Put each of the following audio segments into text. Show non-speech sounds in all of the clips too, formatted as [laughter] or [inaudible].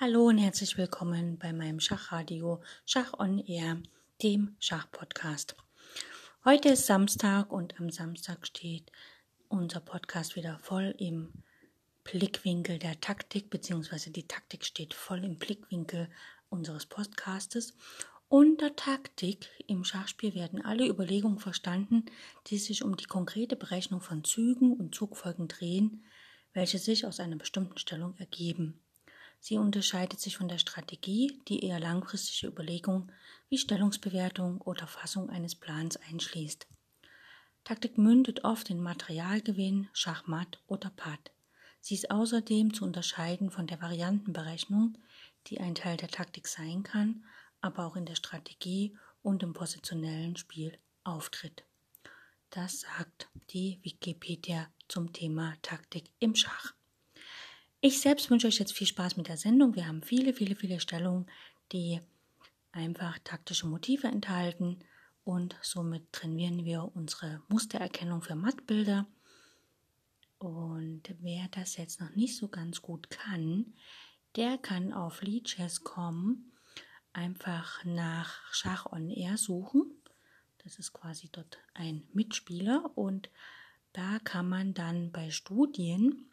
Hallo und herzlich willkommen bei meinem Schachradio Schach on Air, dem Schachpodcast. Heute ist Samstag und am Samstag steht unser Podcast wieder voll im Blickwinkel der Taktik, beziehungsweise die Taktik steht voll im Blickwinkel unseres Podcastes. Unter Taktik im Schachspiel werden alle Überlegungen verstanden, die sich um die konkrete Berechnung von Zügen und Zugfolgen drehen, welche sich aus einer bestimmten Stellung ergeben. Sie unterscheidet sich von der Strategie, die eher langfristige Überlegungen wie Stellungsbewertung oder Fassung eines Plans einschließt. Taktik mündet oft in Materialgewinn, Schachmatt oder Patt. Sie ist außerdem zu unterscheiden von der Variantenberechnung, die ein Teil der Taktik sein kann, aber auch in der Strategie und im positionellen Spiel auftritt. Das sagt die Wikipedia zum Thema Taktik im Schach. Ich selbst wünsche euch jetzt viel Spaß mit der Sendung. Wir haben viele, viele, viele Stellungen, die einfach taktische Motive enthalten und somit trainieren wir unsere Mustererkennung für Mattbilder. Und wer das jetzt noch nicht so ganz gut kann, der kann auf Leadchess.com einfach nach Schach on Air suchen. Das ist quasi dort ein Mitspieler und da kann man dann bei Studien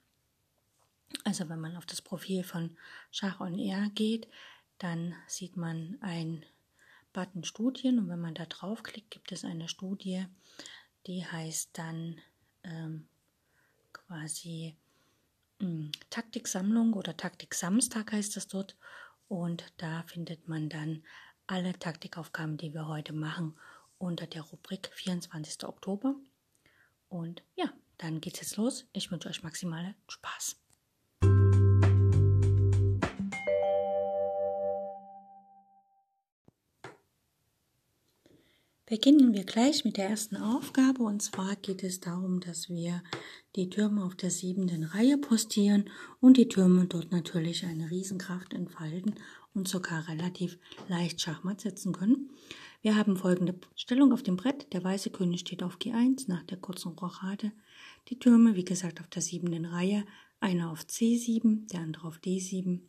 also wenn man auf das Profil von Schach on Air geht, dann sieht man ein Button Studien und wenn man da draufklickt, gibt es eine Studie, die heißt dann ähm, quasi ähm, Taktiksammlung oder Taktik Samstag heißt das dort und da findet man dann alle Taktikaufgaben, die wir heute machen, unter der Rubrik 24. Oktober. Und ja, dann geht's jetzt los. Ich wünsche euch maximale Spaß. Beginnen wir gleich mit der ersten Aufgabe und zwar geht es darum, dass wir die Türme auf der siebenden Reihe postieren und die Türme dort natürlich eine Riesenkraft entfalten und sogar relativ leicht Schachmatt setzen können. Wir haben folgende Stellung auf dem Brett. Der weiße König steht auf G1 nach der kurzen Rochade. Die Türme, wie gesagt, auf der siebenden Reihe. Einer auf C7, der andere auf D7.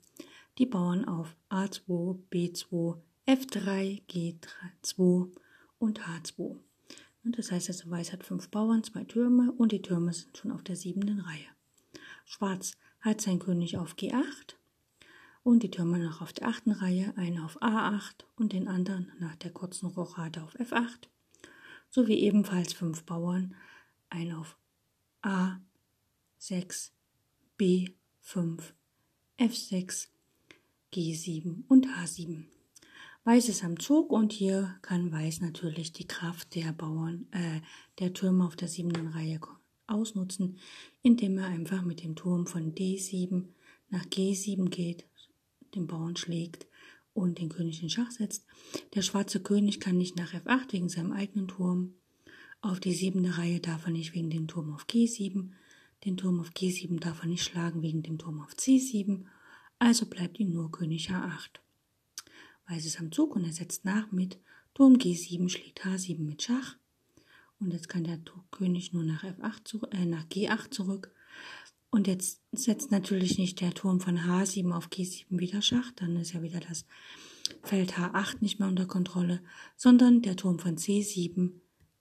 Die Bauern auf A2, B2, F3, G2 und H2. Das heißt also, Weiß hat fünf Bauern, zwei Türme und die Türme sind schon auf der siebenden Reihe. Schwarz hat sein König auf G8 und die Türme noch auf der achten Reihe, einen auf A8 und den anderen nach der kurzen Rochade auf F8, sowie ebenfalls fünf Bauern, ein auf A6, B5, F6, G7 und H7. Weiß ist am Zug und hier kann Weiß natürlich die Kraft der Bauern, äh, der Türme auf der siebten Reihe ausnutzen, indem er einfach mit dem Turm von D7 nach G7 geht, den Bauern schlägt und den König in Schach setzt. Der schwarze König kann nicht nach F8 wegen seinem eigenen Turm. Auf die siebente Reihe darf er nicht wegen dem Turm auf G7. Den Turm auf G7 darf er nicht schlagen wegen dem Turm auf C7. Also bleibt ihm nur König H8. Weiß ist am Zug und er setzt nach mit Turm G7 schlägt H7 mit Schach. Und jetzt kann der König nur nach, F8 zu, äh, nach G8 zurück. Und jetzt setzt natürlich nicht der Turm von H7 auf G7 wieder Schach, dann ist ja wieder das Feld H8 nicht mehr unter Kontrolle, sondern der Turm von C7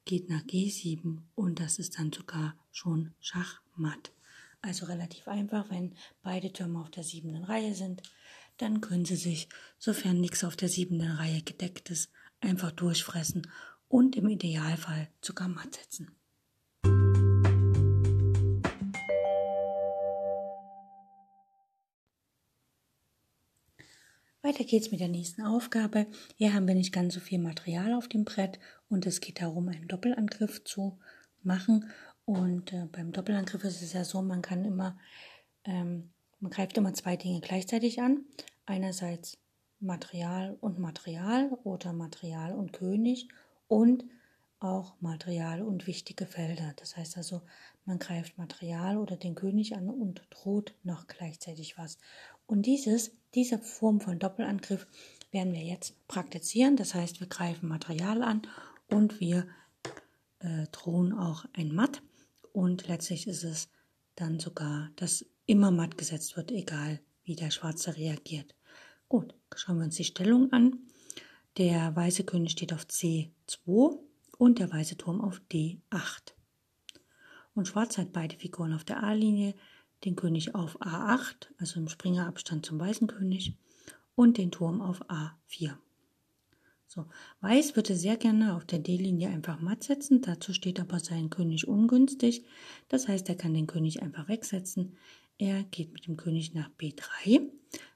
geht nach G7 und das ist dann sogar schon Schachmatt. Also relativ einfach, wenn beide Türme auf der siebten Reihe sind dann können Sie sich, sofern nichts auf der siebten Reihe gedeckt ist, einfach durchfressen und im Idealfall sogar matt setzen. Weiter geht's mit der nächsten Aufgabe. Hier haben wir nicht ganz so viel Material auf dem Brett und es geht darum, einen Doppelangriff zu machen. Und äh, beim Doppelangriff ist es ja so, man kann immer, ähm, man greift immer zwei Dinge gleichzeitig an einerseits Material und Material oder Material und König und auch Material und wichtige Felder. Das heißt also, man greift Material oder den König an und droht noch gleichzeitig was. Und dieses, diese Form von Doppelangriff werden wir jetzt praktizieren. Das heißt, wir greifen Material an und wir äh, drohen auch ein Matt. Und letztlich ist es dann sogar, dass immer matt gesetzt wird, egal wie der Schwarze reagiert. Gut, schauen wir uns die Stellung an. Der weiße König steht auf C2 und der weiße Turm auf D8. Und Schwarz hat beide Figuren auf der A-Linie, den König auf A8, also im Springerabstand zum weißen König, und den Turm auf A4. So, Weiß würde sehr gerne auf der D-Linie einfach matt setzen, dazu steht aber sein König ungünstig. Das heißt, er kann den König einfach wegsetzen. Er geht mit dem König nach B3,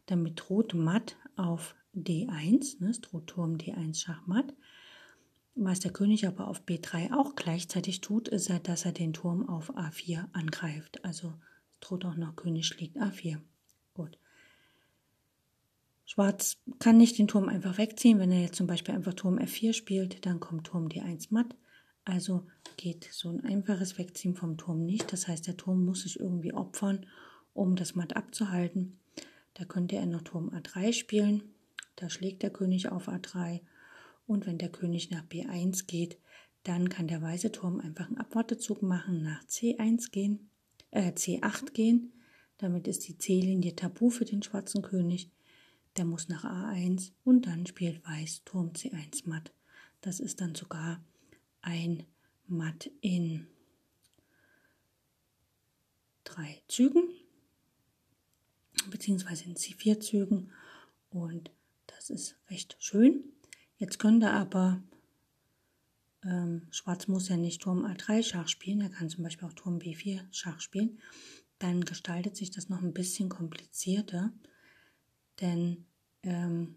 damit droht matt auf D1, ne, droht Turm D1 Schachmatt. Was der König aber auf B3 auch gleichzeitig tut, ist, dass er den Turm auf A4 angreift. Also droht auch noch König schlägt A4. Gut. Schwarz kann nicht den Turm einfach wegziehen. Wenn er jetzt zum Beispiel einfach Turm F4 spielt, dann kommt Turm D1 matt. Also geht so ein einfaches Wegziehen vom Turm nicht. Das heißt, der Turm muss sich irgendwie opfern, um das matt abzuhalten. Da könnte er noch Turm A3 spielen. Da schlägt der König auf A3. Und wenn der König nach B1 geht, dann kann der weiße Turm einfach einen Abwartezug machen, nach C1 gehen, äh, C8 gehen. Damit ist die C-Linie tabu für den schwarzen König. Der muss nach A1 und dann spielt Weiß Turm C1 matt. Das ist dann sogar ein Matt in drei Zügen, beziehungsweise in C4 Zügen und das ist recht schön. Jetzt könnte aber ähm, Schwarz muss ja nicht Turm A3 Schach spielen, er kann zum Beispiel auch Turm B4 Schach spielen. Dann gestaltet sich das noch ein bisschen komplizierter. Denn, ähm,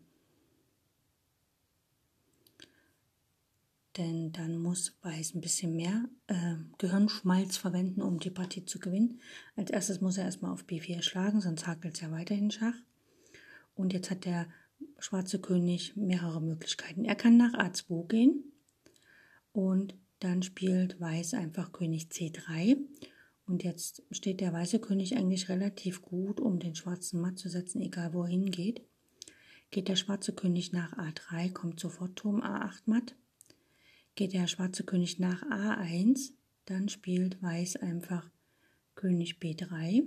denn dann muss Weiß ein bisschen mehr äh, Gehirnschmalz verwenden, um die Partie zu gewinnen. Als erstes muss er erstmal auf B4 schlagen, sonst hakelt es ja weiterhin Schach. Und jetzt hat der schwarze König mehrere Möglichkeiten. Er kann nach A2 gehen und dann spielt Weiß einfach König C3 und jetzt steht der weiße König eigentlich relativ gut, um den schwarzen matt zu setzen, egal wo er hingeht. Geht der schwarze König nach A3, kommt sofort Turm A8 matt. Geht der schwarze König nach A1, dann spielt Weiß einfach König B3.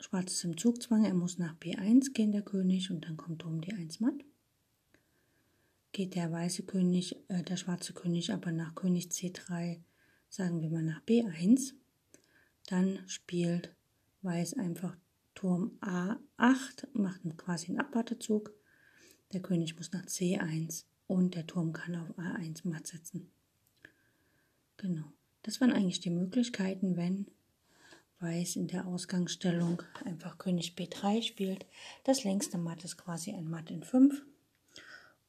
Schwarz ist im Zugzwang, er muss nach B1 gehen, der König, und dann kommt Turm D1 matt. Geht der weiße König, äh, der schwarze König aber nach König C3, sagen wir mal nach B1, dann spielt Weiß einfach Turm A8, macht quasi einen Abwartezug. Der König muss nach C1 und der Turm kann auf A1 matt setzen. Genau. Das waren eigentlich die Möglichkeiten, wenn Weiß in der Ausgangsstellung einfach König B3 spielt. Das längste Matt ist quasi ein Matt in 5.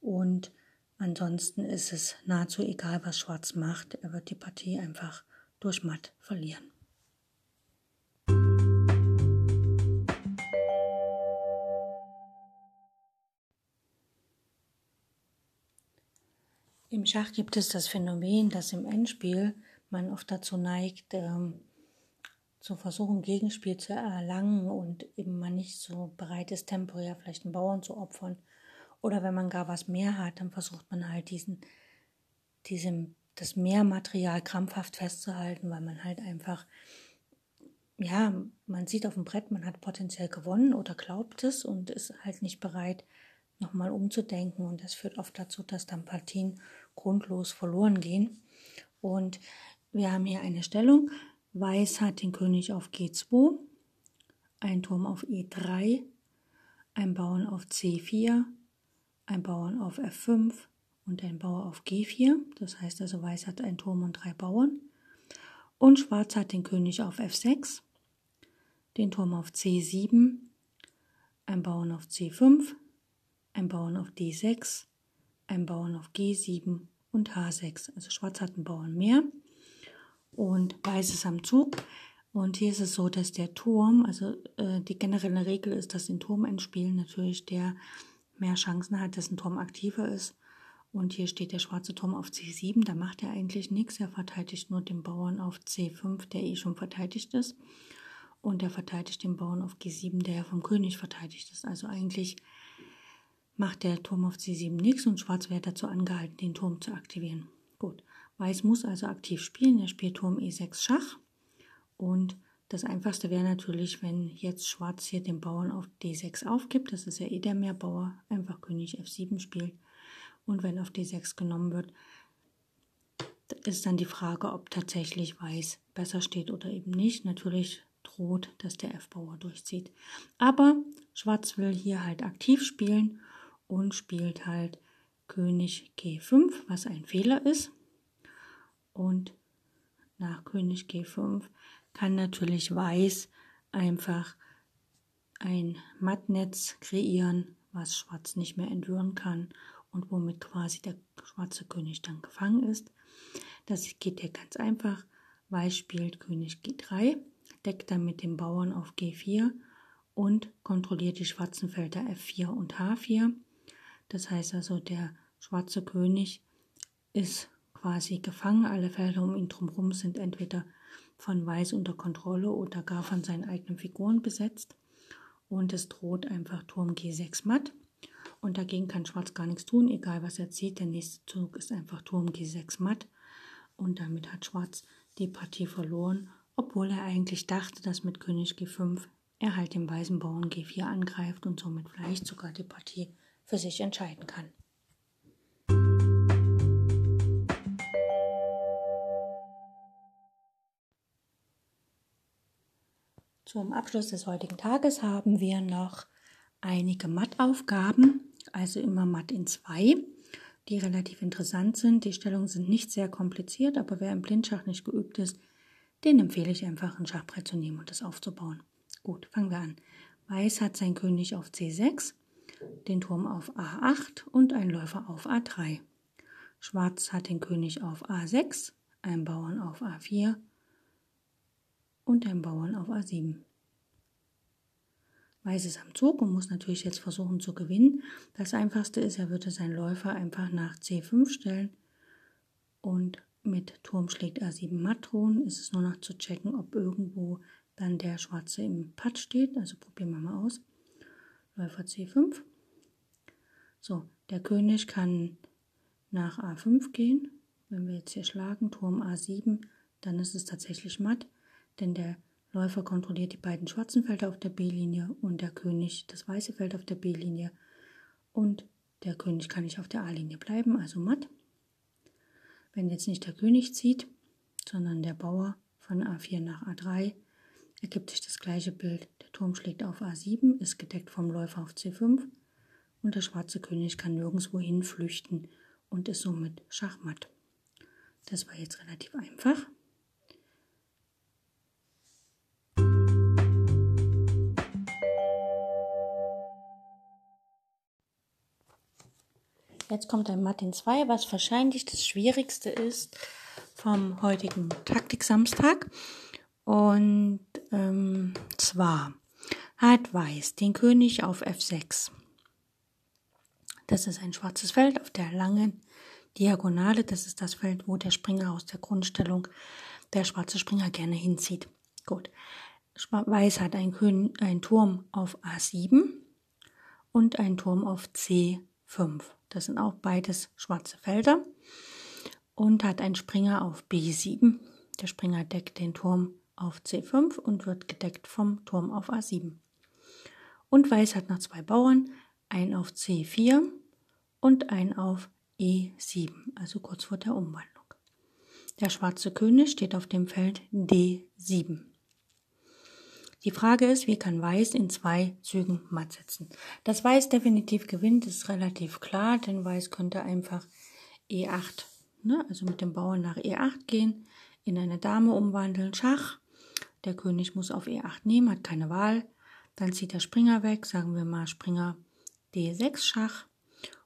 Und ansonsten ist es nahezu egal, was Schwarz macht. Er wird die Partie einfach durch Matt verlieren. Schach gibt es das Phänomen, dass im Endspiel man oft dazu neigt, ähm, zu versuchen, Gegenspiel zu erlangen und eben man nicht so bereit ist, temporär vielleicht einen Bauern zu opfern. Oder wenn man gar was mehr hat, dann versucht man halt diesen, diesem, das Mehrmaterial krampfhaft festzuhalten, weil man halt einfach, ja, man sieht auf dem Brett, man hat potenziell gewonnen oder glaubt es und ist halt nicht bereit, nochmal umzudenken. Und das führt oft dazu, dass dann Partien grundlos verloren gehen. Und wir haben hier eine Stellung. Weiß hat den König auf G2, ein Turm auf E3, ein Bauern auf C4, ein Bauern auf F5 und ein Bauer auf G4. Das heißt also, Weiß hat einen Turm und drei Bauern. Und Schwarz hat den König auf F6, den Turm auf C7, ein Bauern auf C5, ein Bauern auf D6, ein Bauern auf G7 und H6. Also Schwarz hat einen Bauern mehr und Weiß ist am Zug. Und hier ist es so, dass der Turm, also äh, die generelle Regel ist, dass in Turmendspielen natürlich der mehr Chancen hat, dass ein Turm aktiver ist. Und hier steht der schwarze Turm auf C7, da macht er eigentlich nichts. Er verteidigt nur den Bauern auf C5, der eh schon verteidigt ist. Und er verteidigt den Bauern auf G7, der ja vom König verteidigt ist. Also eigentlich macht der Turm auf C7 nichts und Schwarz wäre dazu angehalten, den Turm zu aktivieren. Gut, Weiß muss also aktiv spielen. Er spielt Turm E6 Schach und das einfachste wäre natürlich, wenn jetzt Schwarz hier den Bauern auf D6 aufgibt. Das ist ja eh der Mehrbauer. Einfach König F7 spielt. Und wenn auf D6 genommen wird, ist dann die Frage, ob tatsächlich Weiß besser steht oder eben nicht. Natürlich droht, dass der F-Bauer durchzieht. Aber Schwarz will hier halt aktiv spielen und spielt halt König G5, was ein Fehler ist. Und nach König G5 kann natürlich Weiß einfach ein Mattnetz kreieren, was Schwarz nicht mehr entwirren kann und womit quasi der schwarze König dann gefangen ist. Das geht ja ganz einfach. Weiß spielt König G3, deckt dann mit dem Bauern auf G4 und kontrolliert die schwarzen Felder F4 und H4. Das heißt also, der schwarze König ist quasi gefangen. Alle Felder um ihn drumherum sind entweder von Weiß unter Kontrolle oder gar von seinen eigenen Figuren besetzt. Und es droht einfach Turm G6 matt. Und dagegen kann Schwarz gar nichts tun, egal was er zieht. Der nächste Zug ist einfach Turm G6 matt. Und damit hat Schwarz die Partie verloren, obwohl er eigentlich dachte, dass mit König G5 er halt den weißen Bauern G4 angreift und somit vielleicht sogar die Partie für sich entscheiden kann. Zum Abschluss des heutigen Tages haben wir noch einige Mattaufgaben, also immer Matt in zwei, die relativ interessant sind. Die Stellungen sind nicht sehr kompliziert, aber wer im Blindschach nicht geübt ist, den empfehle ich einfach ein Schachbrett zu nehmen und das aufzubauen. Gut, fangen wir an. Weiß hat sein König auf C6, den Turm auf A8 und ein Läufer auf A3. Schwarz hat den König auf A6, einen Bauern auf A4 und den Bauern auf A7. Weiß ist am Zug und muss natürlich jetzt versuchen zu gewinnen. Das einfachste ist, er würde seinen Läufer einfach nach C5 stellen und mit Turm schlägt A7 matt drohen. Ist es nur noch zu checken, ob irgendwo dann der Schwarze im Patt steht. Also probieren wir mal aus. Läufer C5. So, der König kann nach A5 gehen. Wenn wir jetzt hier schlagen, Turm A7, dann ist es tatsächlich matt denn der Läufer kontrolliert die beiden schwarzen Felder auf der B-Linie und der König das weiße Feld auf der B-Linie und der König kann nicht auf der A-Linie bleiben, also matt. Wenn jetzt nicht der König zieht, sondern der Bauer von A4 nach A3, ergibt sich das gleiche Bild. Der Turm schlägt auf A7, ist gedeckt vom Läufer auf C5 und der schwarze König kann nirgendwo hin flüchten und ist somit schachmatt. Das war jetzt relativ einfach. Jetzt kommt ein Martin 2, was wahrscheinlich das Schwierigste ist vom heutigen Taktik-Samstag. Und ähm, zwar hat Weiß den König auf F6. Das ist ein schwarzes Feld auf der langen Diagonale. Das ist das Feld, wo der Springer aus der Grundstellung, der schwarze Springer gerne hinzieht. Gut. Weiß hat einen, Turm auf A7 und einen Turm auf C5. Das sind auch beides schwarze Felder. Und hat einen Springer auf B7. Der Springer deckt den Turm auf C5 und wird gedeckt vom Turm auf A7. Und Weiß hat noch zwei Bauern, einen auf C4 und einen auf E7, also kurz vor der Umwandlung. Der schwarze König steht auf dem Feld D7. Die Frage ist, wie kann Weiß in zwei Zügen matt setzen? Dass Weiß definitiv gewinnt, ist relativ klar, denn Weiß könnte einfach E8, ne, also mit dem Bauern nach E8 gehen, in eine Dame umwandeln, Schach. Der König muss auf E8 nehmen, hat keine Wahl. Dann zieht der Springer weg, sagen wir mal Springer D6 Schach.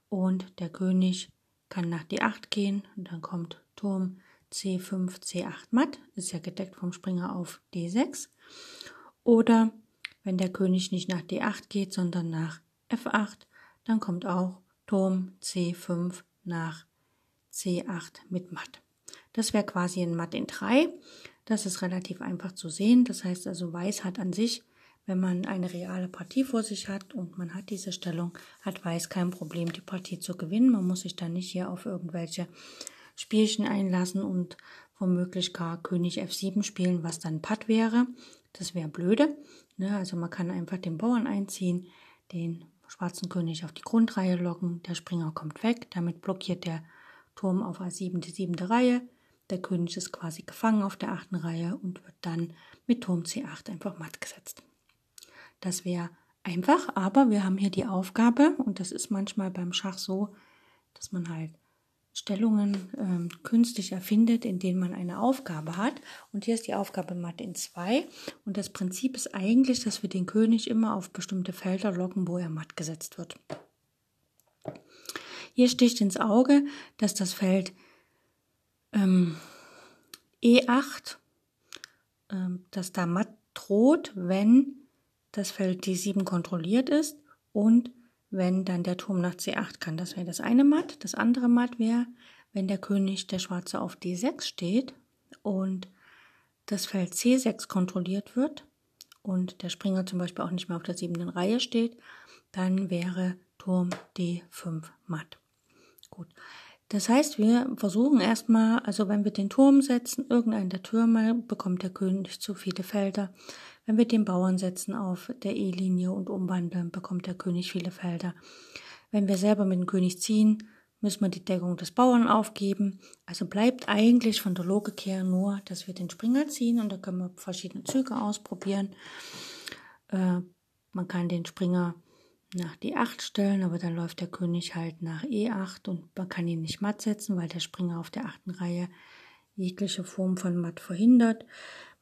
Und der König kann nach D8 gehen und dann kommt Turm C5, C8 matt, ist ja gedeckt vom Springer auf D6. Oder wenn der König nicht nach D8 geht, sondern nach F8, dann kommt auch Turm C5 nach C8 mit Matt. Das wäre quasi ein Matt in 3. Das ist relativ einfach zu sehen. Das heißt also, Weiß hat an sich, wenn man eine reale Partie vor sich hat und man hat diese Stellung, hat Weiß kein Problem, die Partie zu gewinnen. Man muss sich dann nicht hier auf irgendwelche Spielchen einlassen und womöglich gar König F7 spielen, was dann Patt wäre. Das wäre blöde. Ne? Also man kann einfach den Bauern einziehen, den schwarzen König auf die Grundreihe locken, der Springer kommt weg, damit blockiert der Turm auf A7 die siebte Reihe. Der König ist quasi gefangen auf der achten Reihe und wird dann mit Turm C8 einfach matt gesetzt. Das wäre einfach, aber wir haben hier die Aufgabe, und das ist manchmal beim Schach so, dass man halt Stellungen ähm, künstlich erfindet, in denen man eine Aufgabe hat. Und hier ist die Aufgabe Matt in 2. Und das Prinzip ist eigentlich, dass wir den König immer auf bestimmte Felder locken, wo er matt gesetzt wird. Hier sticht ins Auge, dass das Feld ähm, E8, ähm, dass da matt droht, wenn das Feld D7 kontrolliert ist und wenn dann der Turm nach C8 kann. Das wäre das eine Matt. Das andere Matt wäre, wenn der König der Schwarze auf D6 steht und das Feld C6 kontrolliert wird und der Springer zum Beispiel auch nicht mehr auf der siebten Reihe steht, dann wäre Turm D5 matt. Gut. Das heißt, wir versuchen erstmal, also wenn wir den Turm setzen, irgendeinen der Türme, bekommt der König zu viele Felder. Wenn wir den Bauern setzen auf der E-Linie und umwandeln, bekommt der König viele Felder. Wenn wir selber mit dem König ziehen, müssen wir die Deckung des Bauern aufgeben. Also bleibt eigentlich von der Logik her nur, dass wir den Springer ziehen und da können wir verschiedene Züge ausprobieren. Äh, man kann den Springer nach D8 stellen, aber dann läuft der König halt nach E8 und man kann ihn nicht matt setzen, weil der Springer auf der achten Reihe jegliche Form von matt verhindert.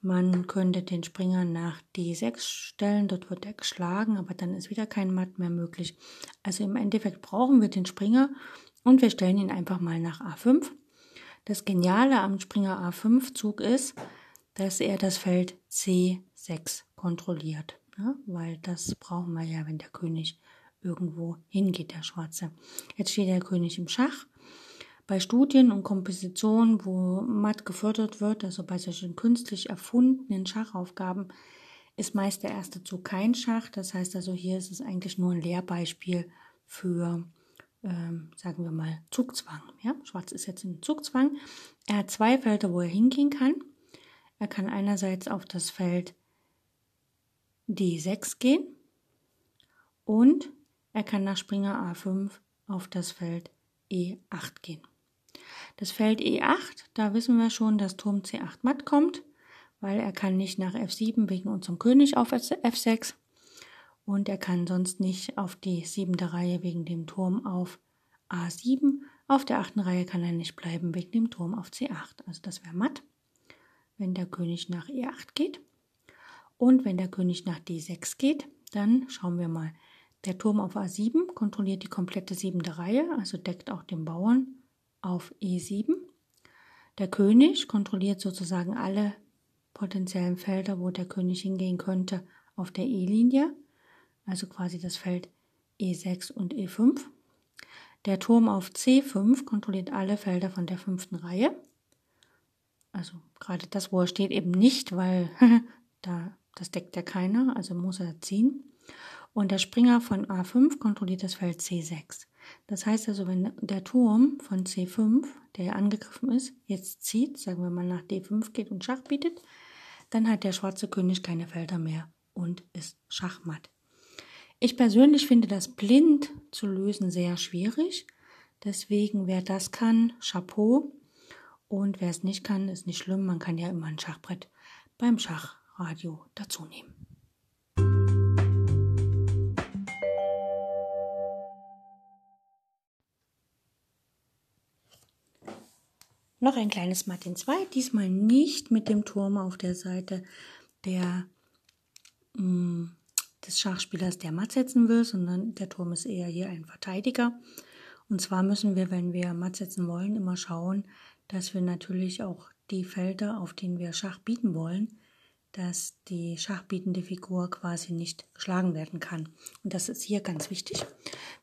Man könnte den Springer nach D6 stellen, dort wird er geschlagen, aber dann ist wieder kein Matt mehr möglich. Also im Endeffekt brauchen wir den Springer und wir stellen ihn einfach mal nach A5. Das Geniale am Springer A5 Zug ist, dass er das Feld C6 kontrolliert, ne? weil das brauchen wir ja, wenn der König irgendwo hingeht, der Schwarze. Jetzt steht der König im Schach bei Studien und Kompositionen, wo Matt gefördert wird, also bei solchen künstlich erfundenen Schachaufgaben, ist meist der erste Zug kein Schach. Das heißt also, hier ist es eigentlich nur ein Lehrbeispiel für, ähm, sagen wir mal, Zugzwang. Ja? Schwarz ist jetzt im Zugzwang. Er hat zwei Felder, wo er hingehen kann. Er kann einerseits auf das Feld D6 gehen und er kann nach Springer A5 auf das Feld E8 gehen. Das Feld E8, da wissen wir schon, dass Turm C8 matt kommt, weil er kann nicht nach F7 wegen unserem König auf F6 und er kann sonst nicht auf die siebente Reihe wegen dem Turm auf A7. Auf der achten Reihe kann er nicht bleiben wegen dem Turm auf C8. Also das wäre matt, wenn der König nach E8 geht. Und wenn der König nach D6 geht, dann schauen wir mal. Der Turm auf A7 kontrolliert die komplette siebente Reihe, also deckt auch den Bauern auf E7. Der König kontrolliert sozusagen alle potenziellen Felder, wo der König hingehen könnte, auf der E-Linie, also quasi das Feld E6 und E5. Der Turm auf C5 kontrolliert alle Felder von der fünften Reihe. Also gerade das, wo er steht, eben nicht, weil [laughs] da, das deckt ja keiner, also muss er ziehen. Und der Springer von A5 kontrolliert das Feld C6. Das heißt also, wenn der Turm von C5, der angegriffen ist, jetzt zieht, sagen wir mal nach D5 geht und Schach bietet, dann hat der schwarze König keine Felder mehr und ist schachmatt. Ich persönlich finde das blind zu lösen sehr schwierig. Deswegen, wer das kann, Chapeau. Und wer es nicht kann, ist nicht schlimm. Man kann ja immer ein Schachbrett beim Schachradio dazu nehmen. Noch ein kleines Matt in 2, diesmal nicht mit dem Turm auf der Seite der, mh, mm, des Schachspielers, der Matt setzen will, sondern der Turm ist eher hier ein Verteidiger. Und zwar müssen wir, wenn wir Matt setzen wollen, immer schauen, dass wir natürlich auch die Felder, auf denen wir Schach bieten wollen, dass die schachbietende Figur quasi nicht geschlagen werden kann. Und das ist hier ganz wichtig.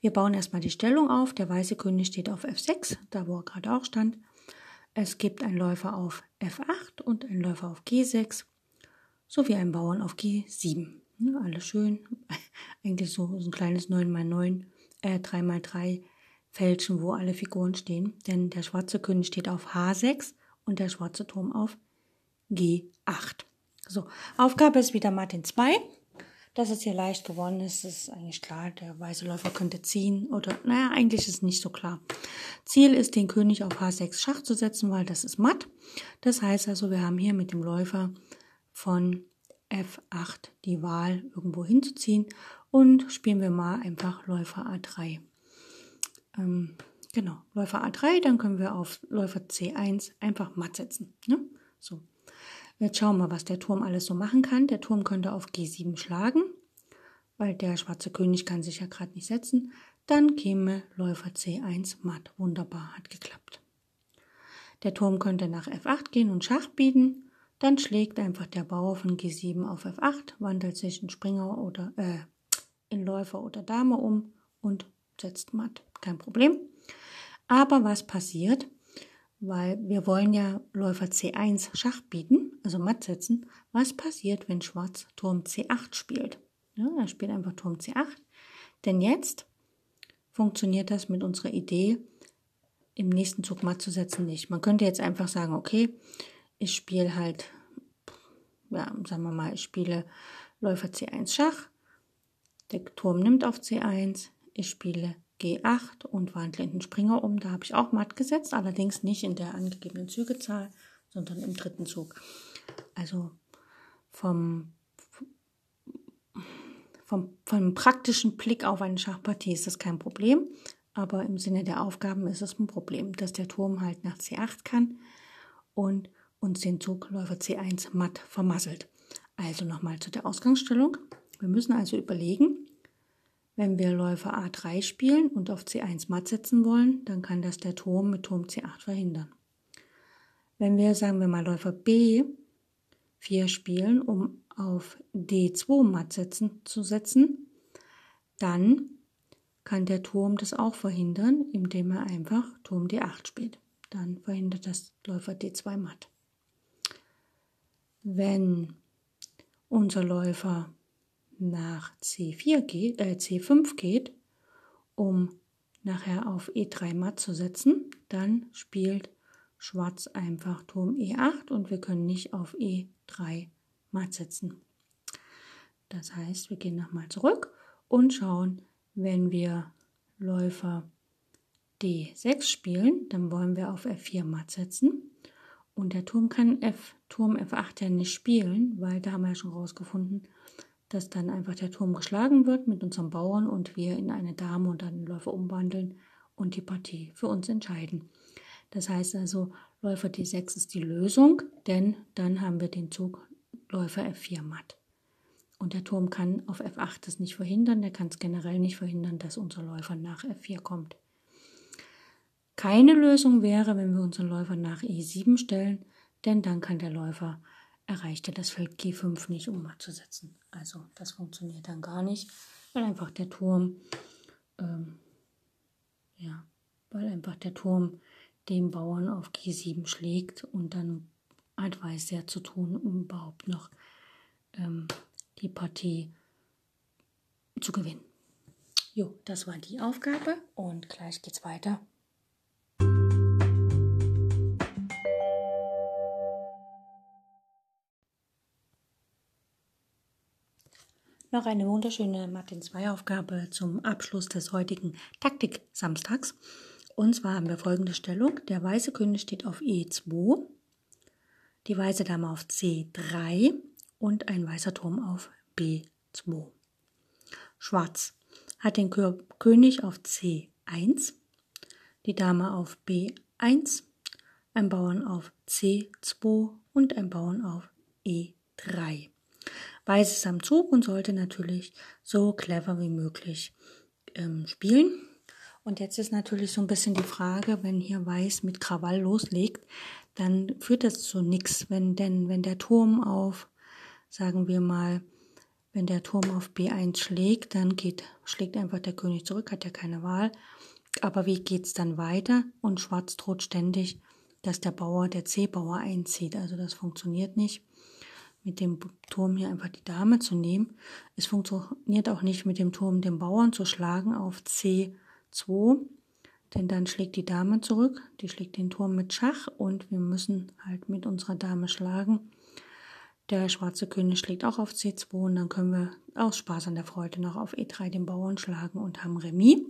Wir bauen erstmal die Stellung auf. Der weiße König steht auf F6, da wo er gerade auch stand. Es gibt einen Läufer auf F8 und einen Läufer auf G6 sowie einen Bauern auf G7. Ja, alles schön. [laughs] Eigentlich so, ein kleines 9x9, äh, 3x3 Fältchen, wo alle Figuren stehen. Denn der schwarze König steht auf H6 und der schwarze Turm auf G8. So, Aufgabe ist wieder Martin 2. Dass es hier leicht gewonnen ist, ist eigentlich klar. Der weiße Läufer könnte ziehen oder, naja, eigentlich ist es nicht so klar. Ziel ist, den König auf H6 Schach zu setzen, weil das ist matt. Das heißt also, wir haben hier mit dem Läufer von F8 die Wahl irgendwo hinzuziehen und spielen wir mal einfach Läufer A3. Ähm, genau, Läufer A3, dann können wir auf Läufer C1 einfach matt setzen. Ne? So. Jetzt schauen wir, was der Turm alles so machen kann. Der Turm könnte auf G7 schlagen, weil der schwarze König kann sich ja gerade nicht setzen. Dann käme Läufer C1 matt. Wunderbar, hat geklappt. Der Turm könnte nach F8 gehen und Schach bieten. Dann schlägt einfach der Bauer von G7 auf F8, wandelt sich in Springer oder äh, in Läufer oder Dame um und setzt matt. Kein Problem. Aber was passiert? Weil wir wollen ja Läufer C1 Schach bieten also matt setzen, was passiert, wenn Schwarz Turm C8 spielt. Ja, er spielt einfach Turm C8. Denn jetzt funktioniert das mit unserer Idee, im nächsten Zug matt zu setzen, nicht. Man könnte jetzt einfach sagen, okay, ich spiele halt, ja, sagen wir mal, ich spiele Läufer C1 Schach, der Turm nimmt auf C1, ich spiele G8 und wandle in den Springer um. Da habe ich auch matt gesetzt, allerdings nicht in der angegebenen Zügezahl, sondern im dritten Zug. Also vom, vom, vom praktischen Blick auf eine Schachpartie ist das kein Problem, aber im Sinne der Aufgaben ist es ein Problem, dass der Turm halt nach C8 kann und uns den Zug Läufer C1 matt vermasselt. Also nochmal zu der Ausgangsstellung. Wir müssen also überlegen, wenn wir Läufer A3 spielen und auf C1 matt setzen wollen, dann kann das der Turm mit Turm C8 verhindern. Wenn wir, sagen wir mal, Läufer B 4 spielen, um auf D2 matt setzen, zu setzen, dann kann der Turm das auch verhindern, indem er einfach Turm D8 spielt. Dann verhindert das Läufer D2 matt. Wenn unser Läufer nach C4 geht, äh, C5 geht, um nachher auf E3 matt zu setzen, dann spielt Schwarz einfach Turm E8 und wir können nicht auf E3 matt setzen. Das heißt, wir gehen nochmal zurück und schauen, wenn wir Läufer D6 spielen, dann wollen wir auf F4 matt setzen. Und der Turm kann F, Turm F8 ja nicht spielen, weil da haben wir ja schon rausgefunden, dass dann einfach der Turm geschlagen wird mit unserem Bauern und wir in eine Dame und einen Läufer umwandeln und die Partie für uns entscheiden. Das heißt also, Läufer D6 ist die Lösung, denn dann haben wir den Zug Läufer F4 matt. Und der Turm kann auf F8 das nicht verhindern, der kann es generell nicht verhindern, dass unser Läufer nach F4 kommt. Keine Lösung wäre, wenn wir unseren Läufer nach E7 stellen, denn dann kann der Läufer erreicht er das Feld G5 nicht, um matt zu setzen. Also das funktioniert dann gar nicht, weil einfach der Turm, ähm, ja, weil einfach der Turm dem Bauern auf G7 schlägt und dann hat Weiß sehr zu tun, um überhaupt noch ähm, die Partie zu gewinnen. Jo, das war die Aufgabe und gleich geht's weiter. Noch eine wunderschöne Martin 2 Aufgabe zum Abschluss des heutigen Taktik-Samstags. Und zwar haben wir folgende Stellung. Der weiße König steht auf E2, die weiße Dame auf C3 und ein weißer Turm auf B2. Schwarz hat den König auf C1, die Dame auf B1, ein Bauern auf C2 und ein Bauern auf E3. Weiß ist am Zug und sollte natürlich so clever wie möglich ähm, spielen. Und jetzt ist natürlich so ein bisschen die Frage, wenn hier Weiß mit Krawall loslegt, dann führt das zu nichts. Wenn denn, wenn der Turm auf, sagen wir mal, wenn der Turm auf B1 schlägt, dann geht, schlägt einfach der König zurück, hat ja keine Wahl. Aber wie geht's dann weiter? Und Schwarz droht ständig, dass der Bauer, der C-Bauer einzieht. Also das funktioniert nicht mit dem Turm hier einfach die Dame zu nehmen. Es funktioniert auch nicht mit dem Turm den Bauern zu schlagen auf C 2, denn dann schlägt die Dame zurück, die schlägt den Turm mit Schach und wir müssen halt mit unserer Dame schlagen. Der schwarze König schlägt auch auf C2 und dann können wir aus Spaß an der Freude noch auf E3 den Bauern schlagen und haben Remis.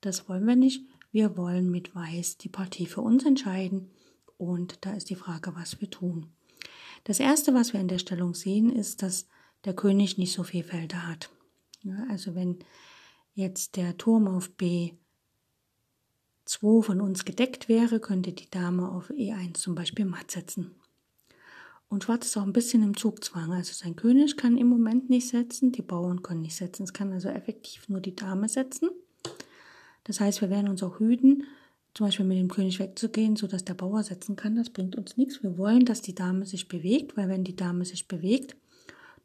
Das wollen wir nicht. Wir wollen mit Weiß die Partie für uns entscheiden und da ist die Frage, was wir tun. Das erste, was wir in der Stellung sehen, ist, dass der König nicht so viele Felder hat. Ja, also wenn jetzt der Turm auf B2 von uns gedeckt wäre, könnte die Dame auf E1 zum Beispiel matt setzen. Und Schwarz ist auch ein bisschen im Zugzwang. Also sein König kann im Moment nicht setzen, die Bauern können nicht setzen. Es kann also effektiv nur die Dame setzen. Das heißt, wir werden uns auch hüten, zum Beispiel mit dem König wegzugehen, sodass der Bauer setzen kann. Das bringt uns nichts. Wir wollen, dass die Dame sich bewegt, weil wenn die Dame sich bewegt,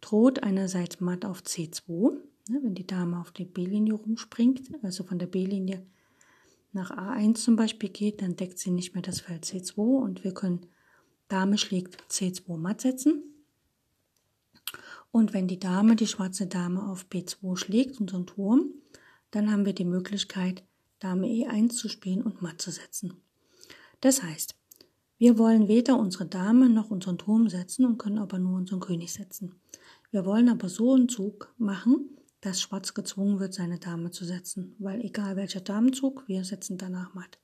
droht einerseits matt auf C2, ne, wenn die Dame auf die B-Linie rumspringt, also von der B-Linie nach A1 zum Beispiel geht, dann deckt sie nicht mehr das Feld C2 und wir können Dame schlägt C2 matt setzen. Und wenn die Dame, die schwarze Dame auf B2 schlägt, unseren Turm, dann haben wir die Möglichkeit, Dame E1 zu spielen und matt zu setzen. Das heißt, wir wollen weder unsere Dame noch unseren Turm setzen und können aber nur unseren König setzen. Wir wollen aber so einen Zug machen, dass Schwarz gezwungen wird, seine Dame zu setzen, weil egal welcher Damenzug, wir setzen danach matt.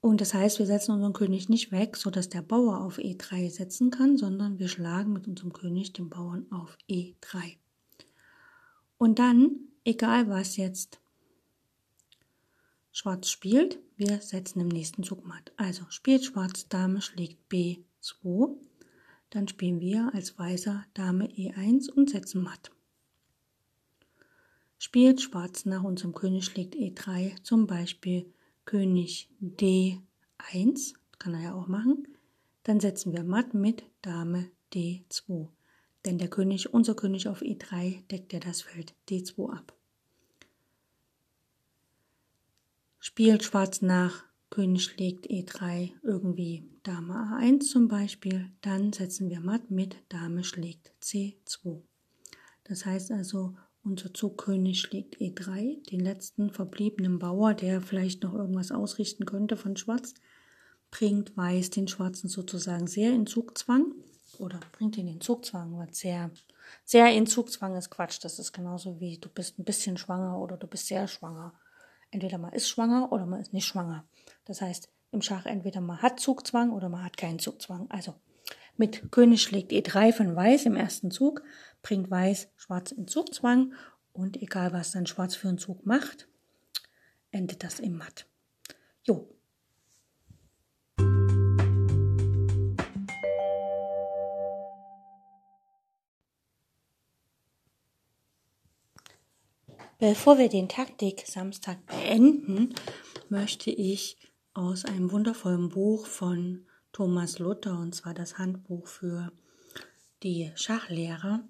Und das heißt, wir setzen unseren König nicht weg, so dass der Bauer auf E3 setzen kann, sondern wir schlagen mit unserem König den Bauern auf E3. Und dann, egal was jetzt Schwarz spielt, wir setzen im nächsten Zug matt. Also spielt Schwarz, Dame schlägt B2, dann spielen wir als Weißer Dame E1 und setzen matt. Spielt Schwarz nach unserem König schlägt E3, zum Beispiel König D1, kann er ja auch machen, dann setzen wir matt mit Dame D2. Denn der König, unser König auf E3 deckt ja das Feld D2 ab. Spielt Schwarz nach König schlägt E3 irgendwie Dame A1 zum Beispiel, dann setzen wir matt mit Dame schlägt C2. Das heißt also, unser Zugkönig schlägt E3, den letzten verbliebenen Bauer, der vielleicht noch irgendwas ausrichten könnte von Schwarz, bringt Weiß den Schwarzen sozusagen sehr in Zugzwang oder bringt ihn in Zugzwang, was sehr, sehr in Zugzwang ist Quatsch. Das ist genauso wie du bist ein bisschen schwanger oder du bist sehr schwanger. Entweder man ist schwanger oder man ist nicht schwanger. Das heißt, im Schach entweder man hat Zugzwang oder man hat keinen Zugzwang. Also mit König schlägt E3 von Weiß im ersten Zug bringt Weiß Schwarz in Zugzwang und egal was dann Schwarz für einen Zug macht, endet das im Matt. Jo. Bevor wir den Taktik Samstag beenden, möchte ich aus einem wundervollen Buch von Thomas Luther, und zwar das Handbuch für die Schachlehrer,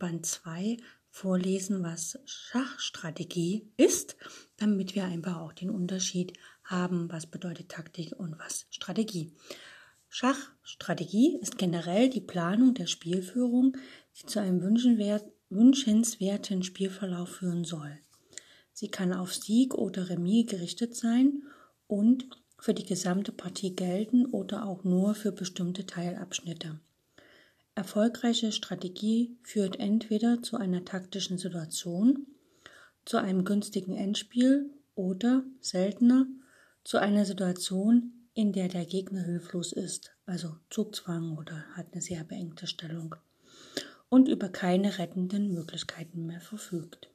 Band 2 vorlesen, was Schachstrategie ist, damit wir einfach auch den Unterschied haben, was bedeutet Taktik und was Strategie. Schachstrategie ist generell die Planung der Spielführung, die zu einem wünschenswerten Spielverlauf führen soll. Sie kann auf Sieg oder Remis gerichtet sein und für die gesamte Partie gelten oder auch nur für bestimmte Teilabschnitte. Erfolgreiche Strategie führt entweder zu einer taktischen Situation, zu einem günstigen Endspiel oder, seltener, zu einer Situation, in der der Gegner hilflos ist, also Zugzwang oder hat eine sehr beengte Stellung und über keine rettenden Möglichkeiten mehr verfügt.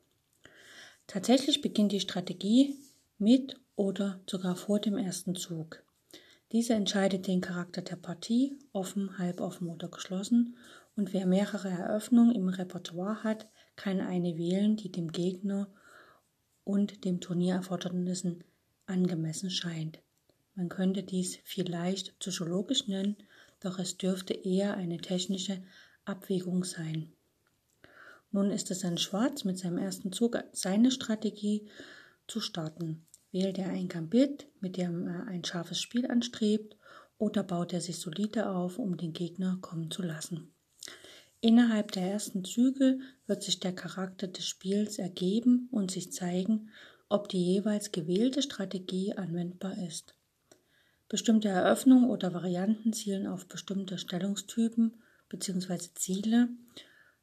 Tatsächlich beginnt die Strategie mit oder sogar vor dem ersten Zug. Diese entscheidet den Charakter der Partie, offen, halboffen oder geschlossen, und wer mehrere Eröffnungen im Repertoire hat, kann eine wählen, die dem Gegner und dem Turniererfordernissen angemessen scheint. Man könnte dies vielleicht psychologisch nennen, doch es dürfte eher eine technische Abwägung sein. Nun ist es an Schwarz mit seinem ersten Zug seine Strategie zu starten. Wählt er ein Gambit, mit dem er ein scharfes Spiel anstrebt, oder baut er sich solide auf, um den Gegner kommen zu lassen? Innerhalb der ersten Züge wird sich der Charakter des Spiels ergeben und sich zeigen, ob die jeweils gewählte Strategie anwendbar ist. Bestimmte Eröffnungen oder Varianten zielen auf bestimmte Stellungstypen bzw. Ziele,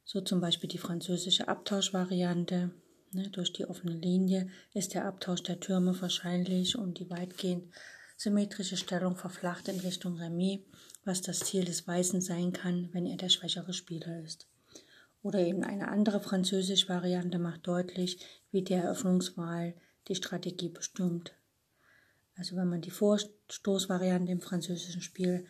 so zum Beispiel die französische Abtauschvariante. Ne, durch die offene Linie ist der Abtausch der Türme wahrscheinlich und die weitgehend symmetrische Stellung verflacht in Richtung Remis, was das Ziel des Weißen sein kann, wenn er der schwächere Spieler ist. Oder eben eine andere französische Variante macht deutlich, wie die Eröffnungswahl die Strategie bestimmt. Also wenn man die Vorstoßvariante im französischen Spiel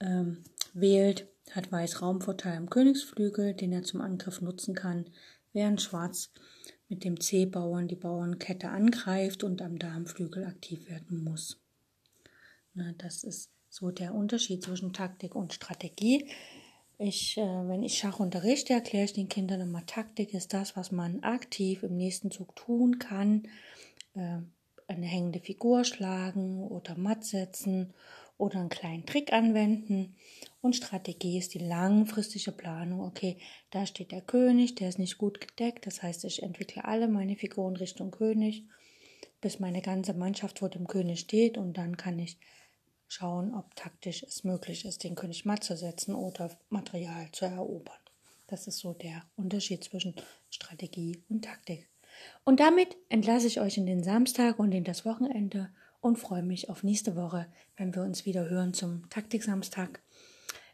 ähm, wählt, hat Weiß Raumvorteil am Königsflügel, den er zum Angriff nutzen kann, während Schwarz mit dem C-Bauern die Bauernkette angreift und am Darmflügel aktiv werden muss. Na, das ist so der Unterschied zwischen Taktik und Strategie. Ich, äh, wenn ich Schach unterrichte, erkläre ich den Kindern immer, Taktik ist das, was man aktiv im nächsten Zug tun kann. Äh, eine hängende Figur schlagen oder matt setzen oder einen kleinen Trick anwenden. Und Strategie ist die langfristige Planung. Okay, da steht der König, der ist nicht gut gedeckt. Das heißt, ich entwickle alle meine Figuren Richtung König, bis meine ganze Mannschaft vor dem König steht. Und dann kann ich schauen, ob taktisch es möglich ist, den König matt zu setzen oder Material zu erobern. Das ist so der Unterschied zwischen Strategie und Taktik. Und damit entlasse ich euch in den Samstag und in das Wochenende und freue mich auf nächste Woche, wenn wir uns wieder hören zum Taktik-Samstag.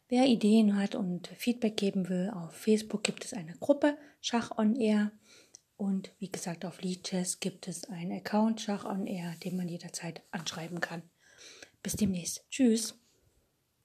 Wer Ideen hat und Feedback geben will, auf Facebook gibt es eine Gruppe Schach on Air und wie gesagt auf Leadchess gibt es einen Account Schach on Air, den man jederzeit anschreiben kann. Bis demnächst. Tschüss.